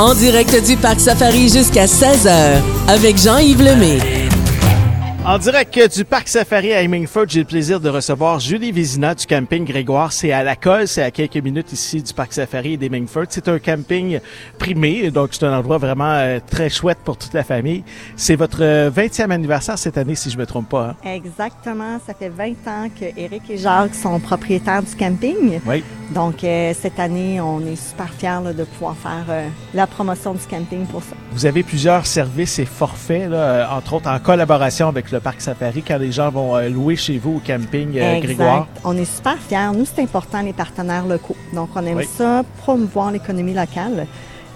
En direct du Parc Safari jusqu'à 16h avec Jean-Yves Lemay. En direct du Parc Safari à Hemingford, j'ai le plaisir de recevoir Julie Vézina du camping Grégoire. C'est à la colle, c'est à quelques minutes ici du Parc Safari et d'Hemingford. C'est un camping primé, donc c'est un endroit vraiment euh, très chouette pour toute la famille. C'est votre 20e anniversaire cette année, si je me trompe pas. Hein? Exactement, ça fait 20 ans que Eric et Jacques sont propriétaires du camping. Oui. Donc euh, cette année, on est super fiers là, de pouvoir faire euh, la promotion du camping pour ça. Vous avez plusieurs services et forfaits, là, entre autres en collaboration avec le Parc Safari quand les gens vont euh, louer chez vous au camping euh, Grégoire? On est super fiers. Nous, c'est important, les partenaires locaux. Donc, on aime ça, promouvoir l'économie locale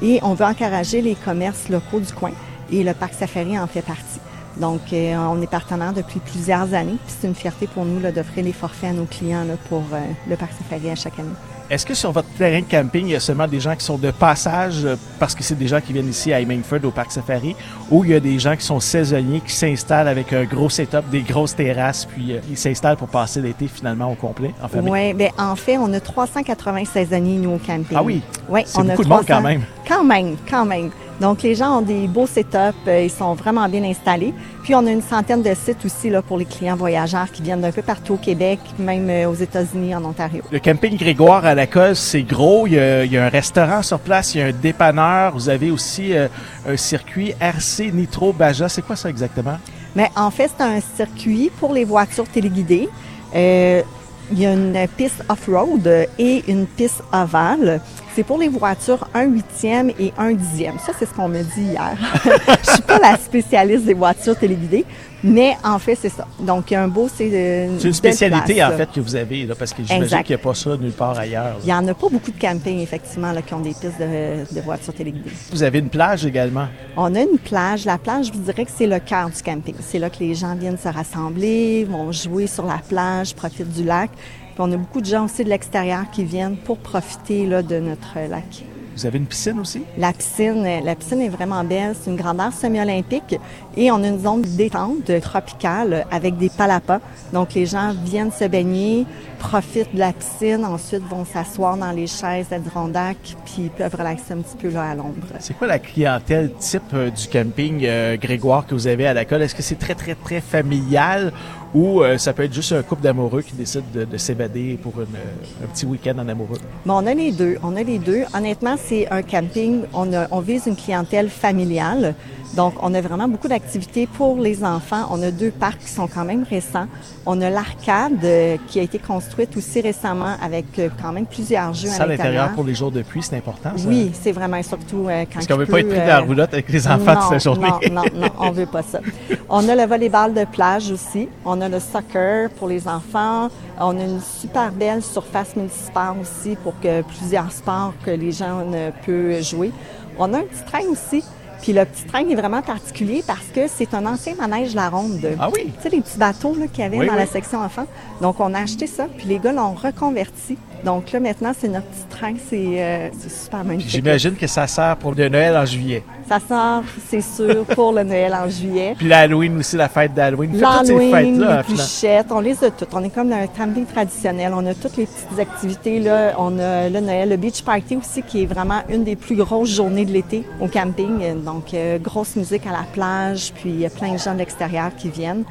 et on veut encourager les commerces locaux du coin et le Parc Safari en fait partie. Donc, euh, on est partenaire depuis plusieurs années, puis c'est une fierté pour nous d'offrir les forfaits à nos clients pour le Parc Safari à chaque année. Est-ce que sur votre terrain de camping, il y a seulement des gens qui sont de passage euh, parce que c'est des gens qui viennent ici à Hemingford au Parc Safari ou il y a des gens qui sont saisonniers qui s'installent avec un gros setup, des grosses terrasses puis euh, ils s'installent pour passer l'été finalement au complet en famille? Oui, bien en fait, on a 380 saisonniers nous au camping. Ah oui? Oui, c'est beaucoup de monde quand même. Quand même, quand même. Donc, les gens ont des beaux setups, euh, ils sont vraiment bien installés. Puis, on a une centaine de sites aussi là, pour les clients voyageurs qui viennent d'un peu partout au Québec, même euh, aux États-Unis, en Ontario. Le camping Grégoire à la Colle, c'est gros. Il y, a, un restaurant sur place, il y a un dépanneur. Vous avez aussi euh, un circuit RC Nitro Baja. C'est quoi ça exactement? Mais en fait, c'est un circuit pour les voitures téléguidées. il y a une piste off-road et une piste ovale. C'est pour les voitures un huitième et un dixième. Ça, c'est ce qu'on m'a dit hier. Je suis pas la spécialiste des voitures téléguidées, mais en fait, c'est ça. Donc, il y a un beau, c'est une, une spécialité en fait que vous avez là, parce que j'imagine qu'il n'y a pas ça nulle part ailleurs. Il n'y en a pas beaucoup de campings effectivement là, qui ont des pistes de, de, voitures téléguidées. Vous avez une plage également? On a une plage. La plage, je vous dirais que c'est le cœur du camping. C'est là que les gens viennent se rassembler, vont jouer sur la plage, profitent du lac on a beaucoup de gens aussi de l'extérieur qui viennent pour profiter là, de notre lac. Vous avez une piscine aussi? La piscine, la piscine est vraiment belle. C'est une grandeur semi-olympique et on a une zone détente tropicale avec des palapas. Donc les gens viennent se baigner, profitent de la piscine, ensuite vont s'asseoir dans les chaises Adirondack puis peuvent relaxer un petit peu là à l'ombre. C'est quoi la clientèle type euh, du camping euh, Grégoire que vous avez à la colle? Est-ce que c'est très, très, très familial ou euh, ça peut être juste un couple d'amoureux qui décide de, s'évader pour un petit week-end en amoureux? Bon, on a les deux. On a les deux. Honnêtement, c'est un camping. On, on vise une clientèle familiale. Donc, on a vraiment beaucoup d'activités pour les enfants. On a deux parcs qui sont quand même récents. On a l'arcade euh, qui a été construite aussi récemment avec euh, quand même plusieurs jeux ça, à l'intérieur. pour les jours de pluie, c'est important, ça? Oui, c'est vraiment surtout euh, quand Parce qu'on ne veut pas être pris dans la roulotte avec les enfants toute la journée. Non, non, non, on veut pas ça. On a le volleyball de plage aussi. On a le soccer pour les enfants. On a une super belle surface municipale aussi pour que plusieurs sports que les gens peuvent jouer. On a un petit train aussi puis le petit train est vraiment particulier parce que c'est un ancien manège La Ronde. Ah oui? Tu sais, les petits bateaux qu'il y avait dans la section enfants. Donc, on a acheté ça, puis les gars l'ont reconverti. Donc là, maintenant, c'est notre petit train. C'est euh, super magnifique. J'imagine que ça sert pour le Noël en juillet. Ça sort, c'est sûr, pour le Noël en juillet. Puis l'Halloween aussi, la fête d'Halloween. L'Halloween, les pluchettes, on les a toutes. On est comme dans un camping traditionnel. On a toutes les petites activités. Là. On a le Noël, le Beach Party aussi, qui est vraiment une des plus grosses journées de l'été au camping. Donc, euh, grosse musique à la plage, puis il y a plein de gens de l'extérieur qui viennent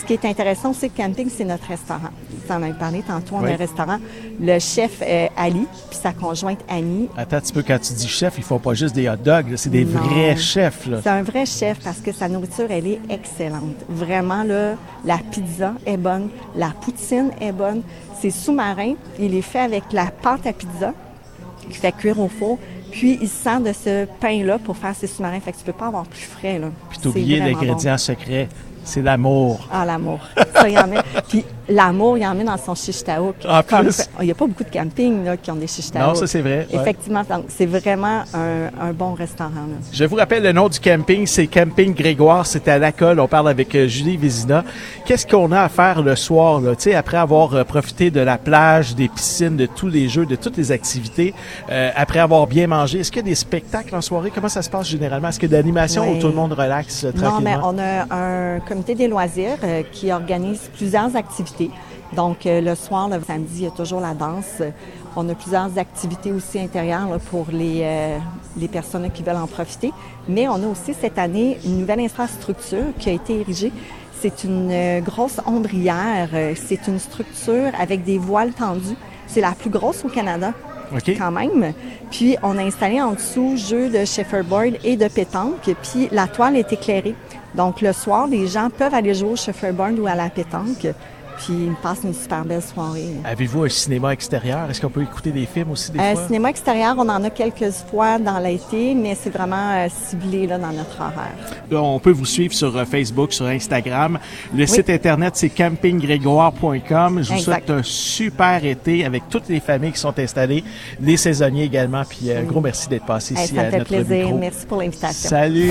ce qui est intéressant aussi, le camping, c'est notre restaurant. Tu en as parlé tantôt, on a un restaurant. Le chef euh, Ali, puis sa conjointe Annie. Attends un petit peu, quand tu dis chef, ils font pas juste des hot dogs, c'est des vrais chefs. C'est un vrai chef parce que sa nourriture, elle est excellente. Vraiment, là, la pizza est bonne, la poutine est bonne. C'est sous-marin, il est fait avec la pâte à pizza qui fait cuire au four. Puis, il sent de ce pain-là pour faire ses sous-marins. Fait que tu peux pas avoir plus frais, là. Puis, t'oublier l'ingrédient secret. C'est l'amour. Ah, l'amour. Ça, il y en a. Puis l'amour, il y en a dans son chiche En plus. Il n'y a pas beaucoup de campings là, qui ont des chiches Non, ça, c'est vrai. Effectivement. c'est vraiment un, bon restaurant. Je vous rappelle le nom du camping, c'est Camping Grégoire. C'est à Lacolle. On parle avec euh, Julie Vézina. Qu'est-ce qu'on a à faire le soir, là? Tu sais, après avoir euh, profité de la plage, des piscines, de tous les jeux, de toutes les activités, euh, après avoir bien mangé, est-ce qu'il y a des spectacles en soirée? Comment ça se passe généralement? Est-ce qu'il y a de l'animation où tout le monde relaxe tranquillement? Non, mais on a un comité des loisirs qui organise plusieurs activités. Donc, euh, le soir, le samedi, il y a toujours la danse. On a plusieurs activités aussi intérieures pour les, euh, les personnes qui veulent en profiter. Mais on a aussi cette année une nouvelle infrastructure qui a été érigée. C'est une euh, grosse ombrière. Euh, c'est une structure avec des voiles tendues. C'est la plus grosse au Canada. Quand même. Puis on a installé en dessous jeux de checkerboard et de pétanque, puis la toile est éclairée. Donc le soir, les gens peuvent aller jouer au checkerboard ou à la pétanque. Puis ils passent une super belle soirée. Avez-vous un cinéma extérieur? Est-ce qu'on peut écouter des films aussi des euh, Cinéma extérieur, on en a quelques fois dans l'été, mais c'est vraiment euh, ciblé là, dans notre horaire. on peut vous suivre sur euh, Facebook, sur Instagram. Le site internet, c'est campinggrégoire.com. Je vous souhaite un super été avec toutes les familles qui sont installées, les saisonniers également. Puis un gros merci d'être passé ici à notre plaisir. Merci pour l'invitation. Salut!